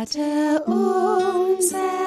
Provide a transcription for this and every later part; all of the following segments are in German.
Vater unser,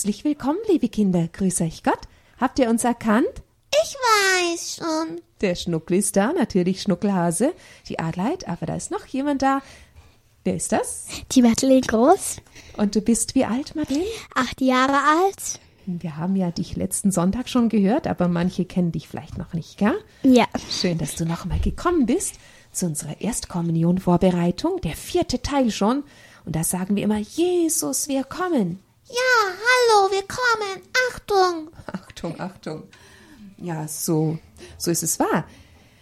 Herzlich willkommen, liebe Kinder. Grüß euch Gott. Habt ihr uns erkannt? Ich weiß schon. Der Schnuckel ist da, natürlich Schnuckelhase, die Adelheid, aber da ist noch jemand da. Wer ist das? Die Madeleine Groß, Und du bist wie alt, Madeleine? acht Jahre alt. Wir haben ja dich letzten Sonntag schon gehört, aber manche kennen dich vielleicht noch nicht, gell? Ja. Schön, dass du noch mal gekommen bist zu unserer Erstkommunion-Vorbereitung, der vierte Teil schon. Und da sagen wir immer, Jesus, wir kommen. Ja, hallo, wir kommen. Achtung. Achtung, Achtung. Ja, so, so ist es wahr.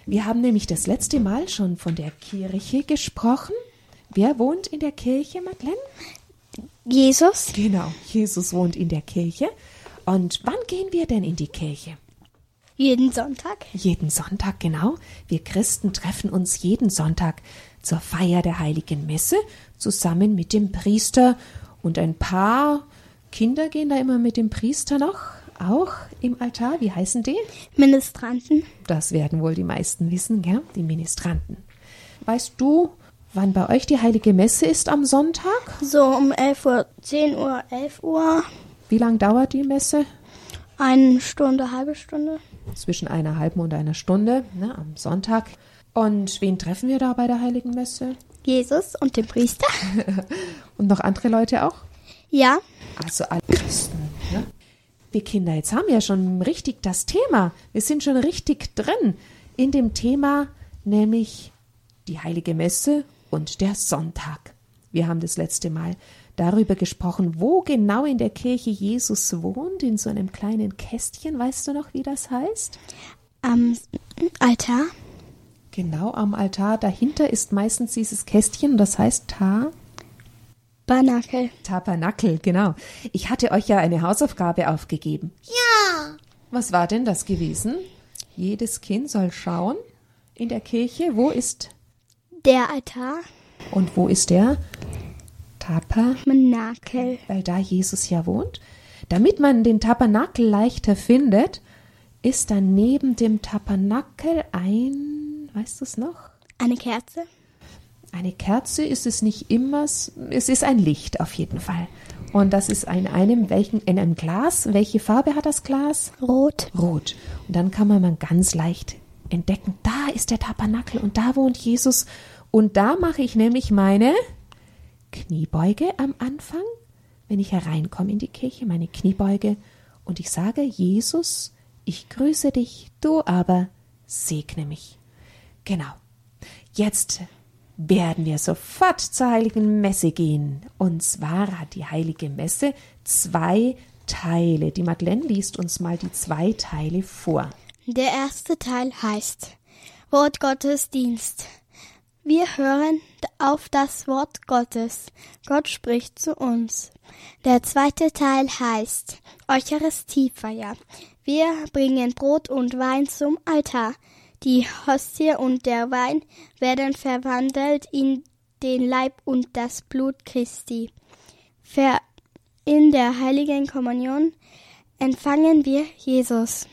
Wir haben nämlich das letzte Mal schon von der Kirche gesprochen. Wer wohnt in der Kirche, Madeleine? Jesus, Genau, Jesus wohnt in der Kirche. Und wann gehen wir denn in die Kirche? jeden Sonntag. Jeden Sonntag, genau. Wir Christen treffen uns jeden Sonntag zur Feier der heiligen Messe zusammen mit dem Priester und ein paar Kinder gehen da immer mit dem Priester noch, auch im Altar. Wie heißen die? Ministranten. Das werden wohl die meisten wissen, gell? Die Ministranten. Weißt du, wann bei euch die heilige Messe ist am Sonntag? So um 11 Uhr, 10 Uhr, 11 Uhr. Wie lang dauert die Messe? Eine Stunde, halbe Stunde. Zwischen einer halben und einer Stunde ne, am Sonntag. Und wen treffen wir da bei der heiligen Messe? Jesus und den Priester. Und noch andere Leute auch? Ja. Also alle Christen. Ne? Wir Kinder, jetzt haben wir ja schon richtig das Thema. Wir sind schon richtig drin in dem Thema, nämlich die heilige Messe und der Sonntag. Wir haben das letzte Mal darüber gesprochen, wo genau in der Kirche Jesus wohnt, in so einem kleinen Kästchen. Weißt du noch, wie das heißt? Am Altar. Genau am Altar. Dahinter ist meistens dieses Kästchen, das heißt Ta. Banakel. Tabernakel, genau. Ich hatte euch ja eine Hausaufgabe aufgegeben. Ja. Was war denn das gewesen? Jedes Kind soll schauen in der Kirche, wo ist Der Altar. und wo ist der Tabernakel, weil da Jesus ja wohnt. Damit man den Tabernakel leichter findet, ist dann neben dem Tabernakel ein, weißt du es noch? Eine Kerze. Eine Kerze ist es nicht immer, es ist ein Licht auf jeden Fall. Und das ist in einem, welchen, in einem Glas. Welche Farbe hat das Glas? Rot. Rot. Und dann kann man ganz leicht entdecken, da ist der Tabernakel und da wohnt Jesus. Und da mache ich nämlich meine Kniebeuge am Anfang, wenn ich hereinkomme in die Kirche, meine Kniebeuge. Und ich sage, Jesus, ich grüße dich, du aber segne mich. Genau. Jetzt werden wir sofort zur heiligen Messe gehen. Und zwar hat die heilige Messe zwei Teile. Die Madeleine liest uns mal die zwei Teile vor. Der erste Teil heißt Wort Gottesdienst. Wir hören auf das Wort Gottes. Gott spricht zu uns. Der zweite Teil heißt Eucharistiefeier. Wir bringen Brot und Wein zum Altar. Die Hostie und der Wein werden verwandelt in den Leib und das Blut Christi. Ver in der heiligen Kommunion empfangen wir Jesus.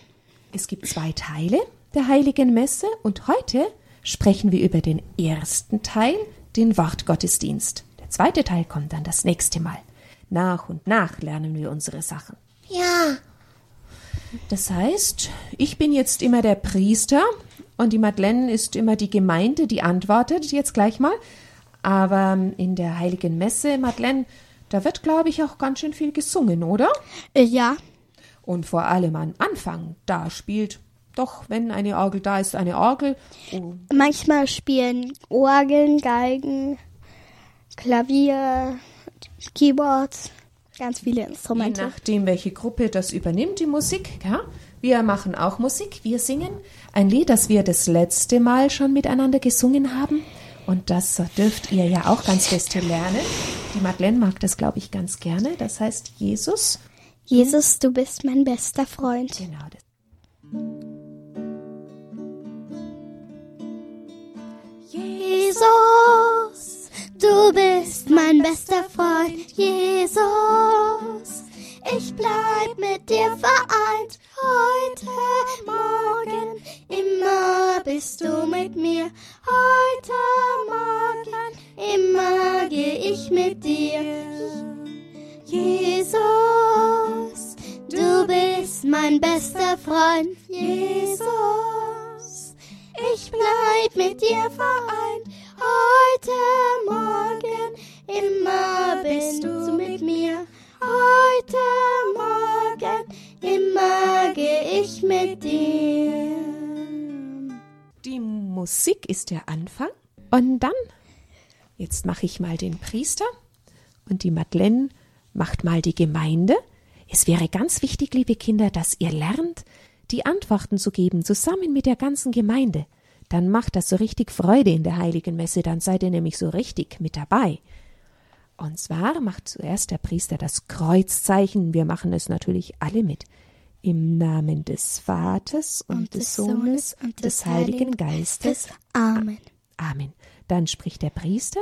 Es gibt zwei Teile der heiligen Messe und heute sprechen wir über den ersten Teil, den Wortgottesdienst. Der zweite Teil kommt dann das nächste Mal. Nach und nach lernen wir unsere Sachen. Ja, Das heißt, ich bin jetzt immer der Priester und die Madeleine ist immer die Gemeinde, die antwortet jetzt gleich mal. Aber in der heiligen Messe, Madeleine, da wird, glaube ich, auch ganz schön viel gesungen, oder? Äh, ja, Und vor allem am Anfang, da spielt doch, wenn eine Orgel da ist, eine Orgel. Oh, manchmal spielen Orgeln, Geigen, Klavier, Keyboards, ganz viele je Instrumente. nachdem, welche Gruppe das übernimmt, die Musik. Ja? Wir machen auch Musik, wir singen ein Lied, das wir das letzte Mal schon miteinander gesungen haben. Und das dürft ihr ja auch ganz fest lernen. Die Madeleine mag das, glaube ich, ganz gerne. Das heißt, Jesus. Jesus, du bist mein bester Freund. Genau. Das. Jesus, du bist mein bester Freund, Jesus. Ich bleib mit dir vereint, heute Morgen, immer bist du mit mir. Heute Morgen, immer geh ich mit dir. Jesus, du bist mein bester Freund, Jesus. Ich bleib mit dir vereint, heute Morgen, immer bist du mit mir. Mit dir. Die Musik ist der Anfang. Und dann, jetzt mache ich mal den Priester und die Madeleine macht mal die Gemeinde. Es wäre ganz wichtig, liebe Kinder, dass ihr lernt, die Antworten zu geben, zusammen mit der ganzen Gemeinde. Dann macht das so richtig Freude in der heiligen Messe, dann seid ihr nämlich so richtig mit dabei. Und zwar macht zuerst der Priester das Kreuzzeichen. Wir machen es natürlich alle mit. Im Namen des Vaters und, des Sohnes und des Heiligen Geistes. Amen. Amen. Dann spricht der Priester,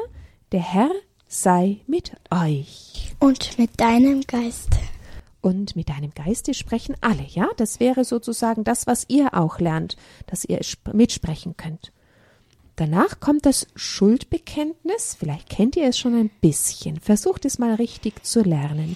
der Herr sei mit euch. Und mit deinem Geist. Und mit deinem Geiste sprechen alle, ja? Das wäre sozusagen das, was ihr auch lernt, dass ihr sp- mitsprechen könnt. Danach kommt das Schuldbekenntnis. Vielleicht kennt ihr es schon ein bisschen. Versucht es mal richtig zu lernen.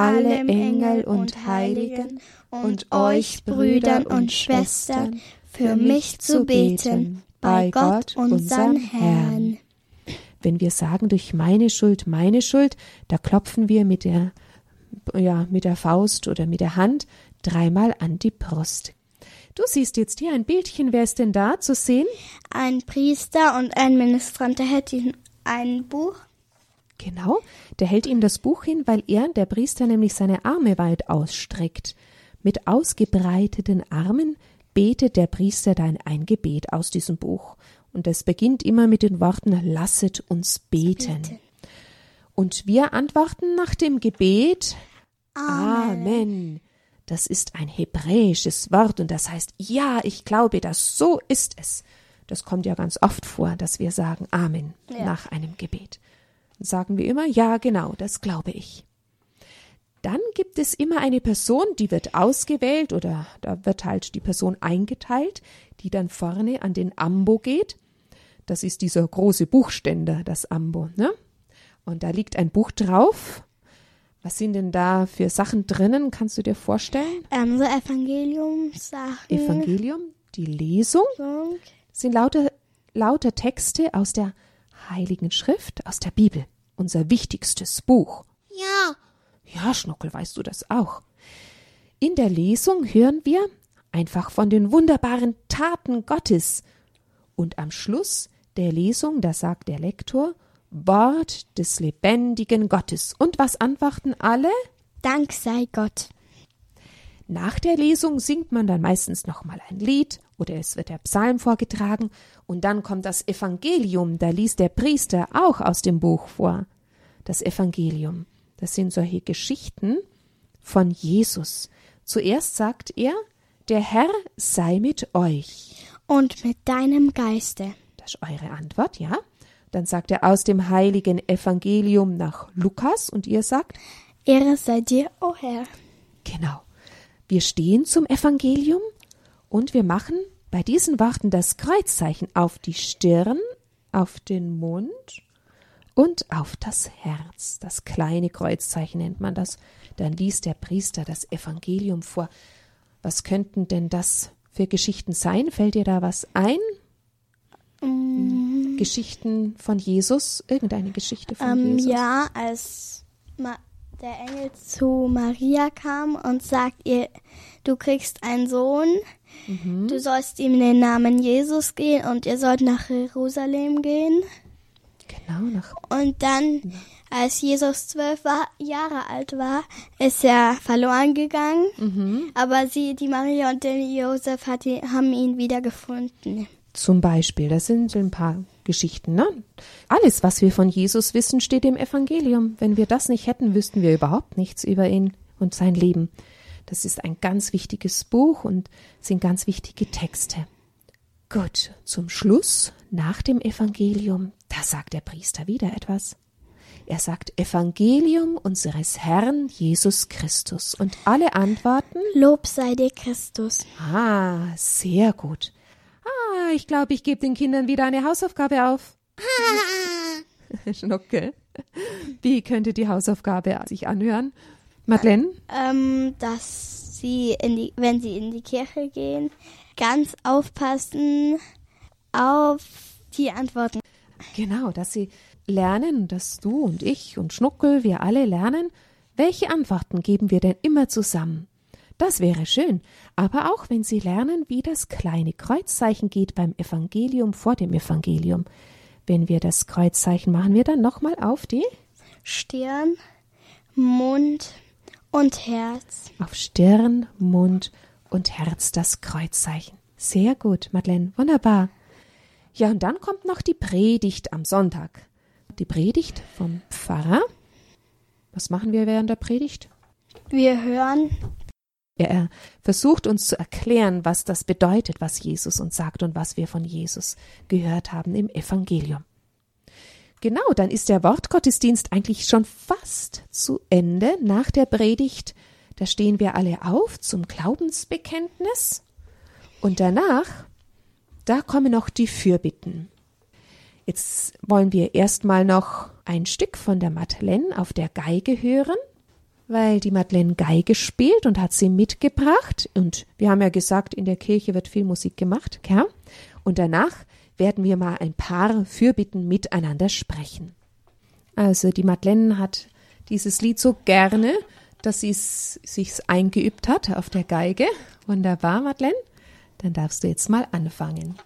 alle Engel und Heiligen und euch Brüdern und Schwestern für mich zu beten bei Gott, unserem Herrn. Wenn wir sagen durch meine Schuld, meine Schuld, da klopfen wir mit der ja, mit der Faust oder mit der Hand dreimal an die Brust. Du siehst jetzt hier ein Bildchen, wer ist denn da zu sehen? Ein Priester und ein Ministrant, der hält ihm ein Buch. Genau, der hält ihm das Buch hin, weil er, der Priester, nämlich seine Arme weit ausstreckt. Mit ausgebreiteten Armen betet der Priester dann ein Gebet aus diesem Buch. Und es beginnt immer mit den Worten Lasset uns beten. Und wir antworten nach dem Gebet Amen. Das ist ein hebräisches Wort und das heißt, ja, ich glaube, dass so ist es. Das kommt ja ganz oft vor, dass wir sagen Amen Ja. nach einem Gebet. Sagen wir immer, ja, genau, das glaube ich. Dann gibt es immer eine Person, die wird ausgewählt oder da wird halt die Person eingeteilt, die dann vorne an den Ambo geht. Das ist dieser große Buchständer, das Ambo, ne? Und da liegt ein Buch drauf. Was sind denn da für Sachen drinnen? Kannst du dir vorstellen? Ähm, so Evangeliumssachen. Evangelium, die Lesung, sind lauter, lauter Texte aus der Heiligen Schrift, aus der Bibel. Unser wichtigstes Buch. Ja, Ja, Schnuckel, weißt du das auch? In der Lesung hören wir einfach von den wunderbaren Taten Gottes. Und am Schluss der Lesung, da sagt der Lektor, Wort des lebendigen Gottes. Und was antworten alle? Dank sei Gott. Nach der Lesung singt man dann meistens nochmal ein Lied oder es wird der Psalm vorgetragen und dann kommt das Evangelium, da liest der Priester auch aus dem Buch vor. Das Evangelium, das sind solche Geschichten von Jesus. Zuerst sagt er, der Herr sei mit euch. Und mit deinem Geiste. Das ist eure Antwort, ja? Dann sagt er aus dem heiligen Evangelium nach Lukas und ihr sagt, Ehre sei dir, o Herr. Genau. Wir stehen zum Evangelium und wir machen bei diesen Worten das Kreuzzeichen auf die Stirn, auf den Mund und auf das Herz. Das kleine Kreuzzeichen nennt man das. Dann liest der Priester das Evangelium vor. Was könnten denn das für Geschichten sein? Fällt dir da was ein? Geschichten von Jesus? Irgendeine Geschichte von Ähm, Jesus? ja, als Ma der Engel zu Maria kam und sagt ihr, du kriegst einen Sohn, du sollst ihm den Namen Jesus geben und ihr sollt nach Jerusalem gehen. Genau, Und dann, als Jesus zwölf Jahre alt war, ist er verloren gegangen. Aber sie, die Maria und der Josef, hat haben ihn wieder gefunden. Zum Beispiel, das sind ein paar Geschichten, ne? Alles, was wir von Jesus wissen, steht im Evangelium. Wenn wir das nicht hätten, wüssten wir überhaupt nichts über ihn und sein Leben. Das ist ein ganz wichtiges Buch und sind ganz wichtige Texte. Gut, zum Schluss, nach dem Evangelium, da sagt der Priester wieder etwas. Er sagt Evangelium unseres Herrn Jesus Christus. Und alle antworten, Lob sei dir Christus. Ah, sehr gut. Ah, ich glaube, ich gebe den Kindern wieder eine Hausaufgabe auf. Schnucke. Wie könnte die Hausaufgabe sich anhören? Madeleine? ähm, dass sie, die, wenn sie in die Kirche gehen, ganz aufpassen auf die Antworten. Genau, dass sie lernen, dass du und ich und Schnuckel, wir alle lernen, welche Antworten geben wir denn immer zusammen. Das wäre schön, aber auch wenn sie lernen, wie das kleine Kreuzzeichen geht beim Evangelium vor dem Evangelium. Wenn wir das Kreuzzeichen machen, wir dann nochmal auf die Stirn, Mund und Herz. Auf Stirn, Mund und Herz das Kreuzzeichen. Sehr gut, Madeleine, wunderbar. Ja, und dann kommt noch die Predigt am Sonntag. Die Predigt vom Pfarrer. Was machen wir während der Predigt? Wir hören Er versucht uns zu erklären, was das bedeutet, was Jesus uns sagt und was wir von Jesus gehört haben im Evangelium. Genau, dann ist der Wortgottesdienst eigentlich schon fast zu Ende. Nach der Predigt, da stehen wir alle auf zum Glaubensbekenntnis. Und danach, da kommen noch die Fürbitten. Jetzt wollen wir erstmal noch ein Stück von der Madeleine auf der Geige hören weil die Madeleine Geige spielt und hat sie mitgebracht. Und wir haben ja gesagt, in der Kirche wird viel Musik gemacht, gell? Und danach werden wir mal ein paar Fürbitten miteinander sprechen. Also die Madeleine hat dieses Lied so gerne, dass sie es sich eingeübt hat auf der Geige. Wunderbar, Madeleine. Dann darfst du jetzt mal anfangen.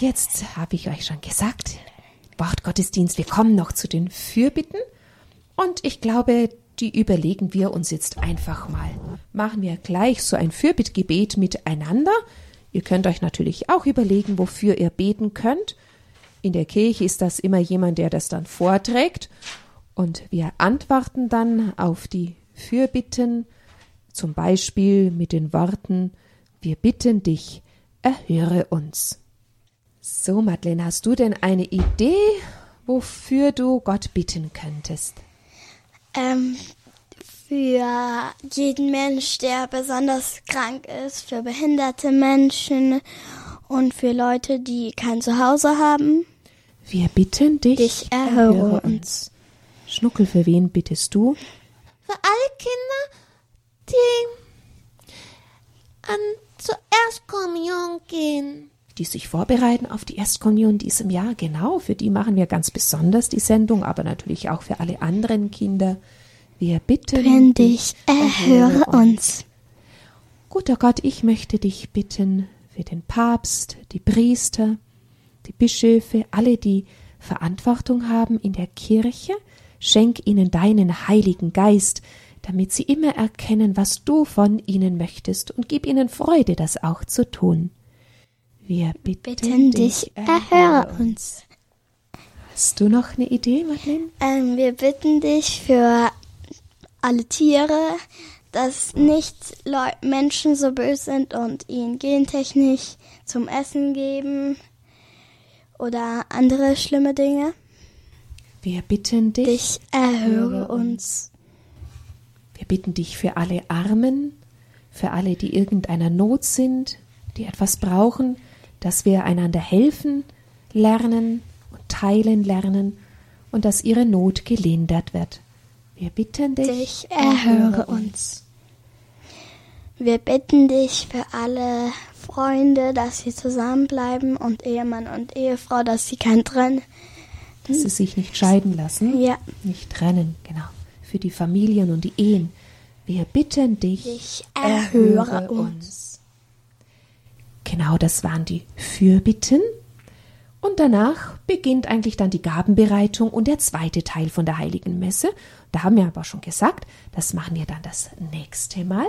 Jetzt habe ich euch schon gesagt, Wortgottesdienst, wir kommen noch zu den Fürbitten. Und ich glaube, die überlegen wir uns jetzt einfach mal. Machen wir gleich so ein Fürbittgebet miteinander. Ihr könnt euch natürlich auch überlegen, wofür ihr beten könnt. In der Kirche ist das immer jemand, der das dann vorträgt. Und wir antworten dann auf die Fürbitten, zum Beispiel mit den Worten, wir bitten dich, erhöre uns. So, Madeleine, hast du denn eine Idee, wofür du Gott bitten könntest? Ähm, für jeden Mensch, der besonders krank ist, für behinderte Menschen und für Leute, die kein Zuhause haben. Wir bitten dich, Dich erhöre uns. Schnuckel, für wen bittest du? Für alle Kinder, die an zur Erstkommunion gehen. Die sich vorbereiten auf die Erstkommunion in diesem Jahr. Genau, für die machen wir ganz besonders die Sendung, aber natürlich auch für alle anderen Kinder. Wir bitten Wenn dich erhöre uns. Guter Gott, ich möchte dich bitten für den Papst, die Priester, die Bischöfe, alle, die Verantwortung haben in der Kirche, schenk ihnen deinen Heiligen Geist, damit sie immer erkennen, was du von ihnen möchtest, und gib ihnen Freude, das auch zu tun. Wir bitten, Bitten dich, erhöre uns. Hast du noch eine Idee, Madeleine? Ähm, wir bitten dich für alle Tiere, dass nicht Leu Menschen so böse sind und ihnen gentechnisch zum Essen geben oder andere schlimme Dinge. Wir bitten dich, Dich erhöre uns. Wir bitten dich für alle Armen, für alle, die irgendeiner Not sind, die etwas brauchen, dass wir einander helfen lernen und teilen lernen und dass ihre Not gelindert wird. Wir bitten dich, Dich erhöre uns. Wir bitten dich für alle Freunde, dass sie zusammenbleiben und Ehemann und Ehefrau, dass sie kein Trennen. dass sie sich nicht scheiden lassen, Ja. nicht trennen, genau, für die Familien und die Ehen. Wir bitten dich, Dich erhöre uns. Genau, das waren die Fürbitten. Und danach beginnt eigentlich dann die Gabenbereitung und der zweite Teil von der Heiligen Messe. Da haben wir aber schon gesagt, das machen wir dann das nächste Mal.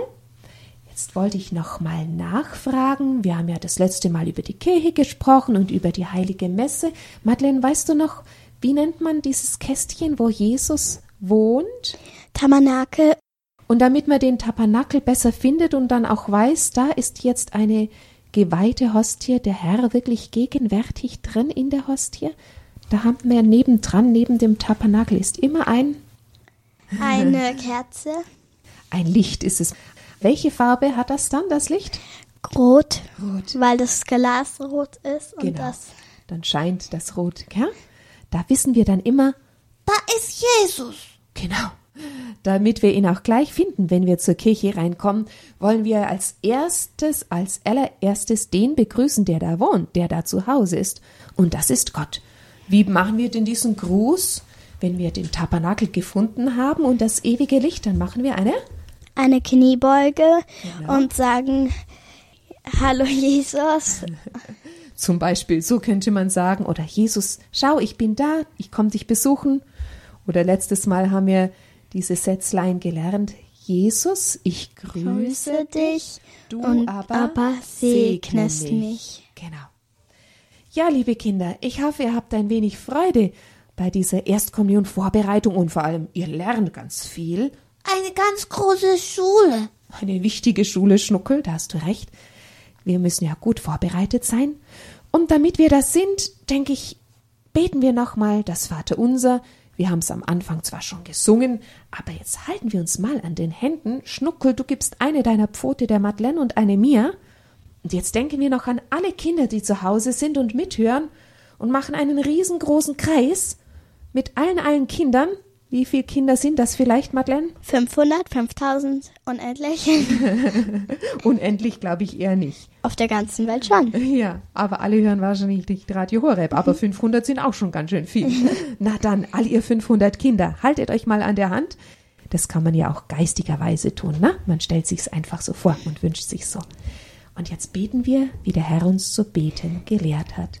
Jetzt wollte ich noch mal nachfragen. Wir haben ja das letzte Mal über die Kirche gesprochen und über die Heilige Messe. Madeleine, weißt du noch, wie nennt man dieses Kästchen, wo Jesus wohnt? Tabernakel Und damit man den Tabernakel besser findet und dann auch weiß, da ist jetzt eine geweihte Hostie, der Herr wirklich gegenwärtig drin in der Hostie, da haben wir nebendran, neben dem Tabernakel ist immer ein, eine Kerze, ein Licht ist es. Welche Farbe hat das dann, das Licht? rot, Rot. weil das Glas rot ist und Genau. das Dann scheint das Rot, gell? Da wissen wir dann immer, Da ist Jesus. Genau. Damit wir ihn auch gleich finden, wenn wir zur Kirche reinkommen, wollen wir als erstes, als allererstes den begrüßen, der da wohnt, der da zu Hause ist. Und das ist Gott. Wie machen wir denn diesen Gruß? Wenn wir den Tabernakel gefunden haben und das ewige Licht, dann machen wir eine eine Kniebeuge Genau. und sagen Hallo Jesus. Zum Beispiel, so könnte man sagen, oder Jesus, schau, ich bin da, ich komme dich besuchen. Oder letztes Mal haben wir diese Sätzlein gelernt. Jesus, ich grüße dich du und aber, aber segnest segne mich. Genau. Ja, liebe Kinder, ich hoffe, ihr habt ein wenig Freude bei dieser Erstkommunion-Vorbereitung und vor allem, ihr lernt ganz viel. Eine ganz große Schule. Eine wichtige Schule, Schnuckel, da hast du recht. Wir müssen ja gut vorbereitet sein. Und damit wir das sind, denke ich, beten wir nochmal das Vaterunser. Wir haben es am Anfang zwar schon gesungen, aber jetzt halten wir uns mal an den Händen. Schnuckel, du gibst eine deiner Pfote der Madeleine und eine mir. Und jetzt denken wir noch an alle Kinder, die zu Hause sind und mithören und machen einen riesengroßen Kreis mit allen, allen Kindern. Wie viele Kinder sind das vielleicht, Madeleine? 500, 5000, unendlich. Unendlich glaube ich eher nicht. Auf der ganzen Welt schon. Ja, aber alle hören wahrscheinlich nicht Radio Horeb. Aber 500 sind auch schon ganz schön viel. Na dann, all ihr 500 Kinder, haltet euch mal an der Hand. Das kann man ja auch geistigerweise tun, ne? Man stellt sich's einfach so vor und wünscht sich so. Und jetzt beten wir, wie der Herr uns zu beten gelehrt hat.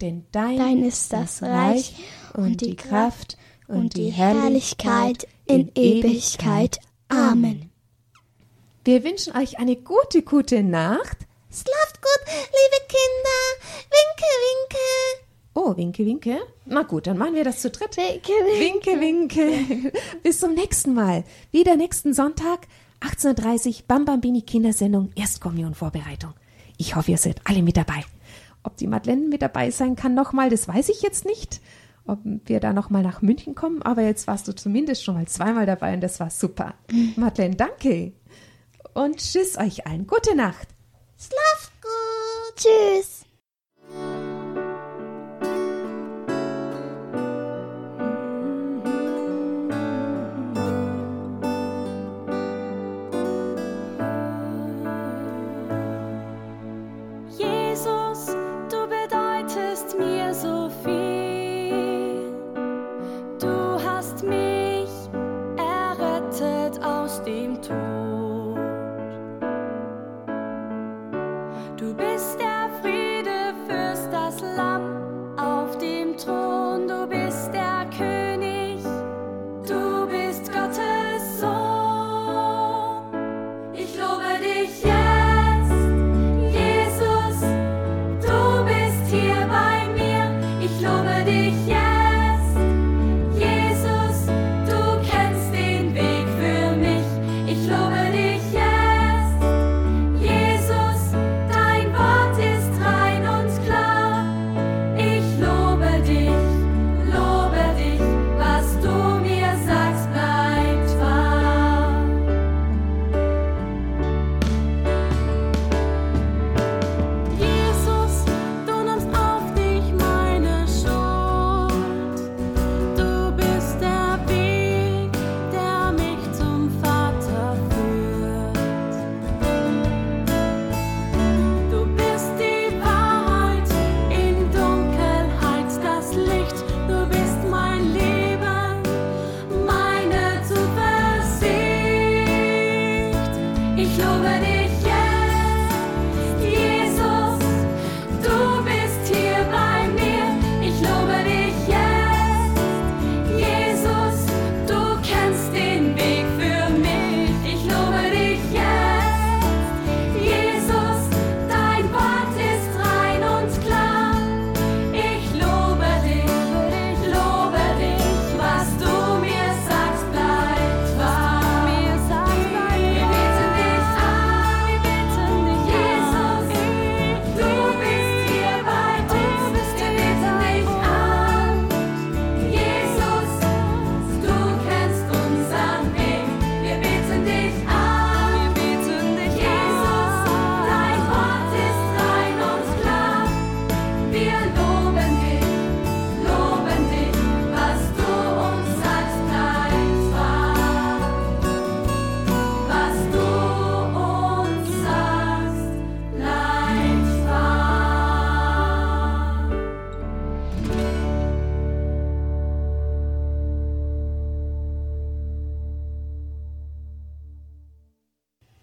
Denn dein, Dein ist das Reich und die Kraft und die Herrlichkeit in Ewigkeit. Amen. Wir wünschen euch eine gute, gute Nacht. Schlaft gut, liebe Kinder. Winke, winke. Oh, winke, winke. Na gut, dann machen wir das zu dritt. Winke, winke. Bis zum nächsten Mal. Wieder nächsten Sonntag, 18.30 Uhr, Bambambini Kindersendung, Erstkommunionvorbereitung. Ich hoffe, ihr seid alle mit dabei. Ob die Madeleine mit dabei sein kann nochmal, das weiß ich jetzt nicht. Ob wir da nochmal nach München kommen, aber jetzt warst du zumindest schon mal zweimal dabei und das war super. Madeleine, danke. Und tschüss euch allen. Gute Nacht. Schlaft gut. Tschüss.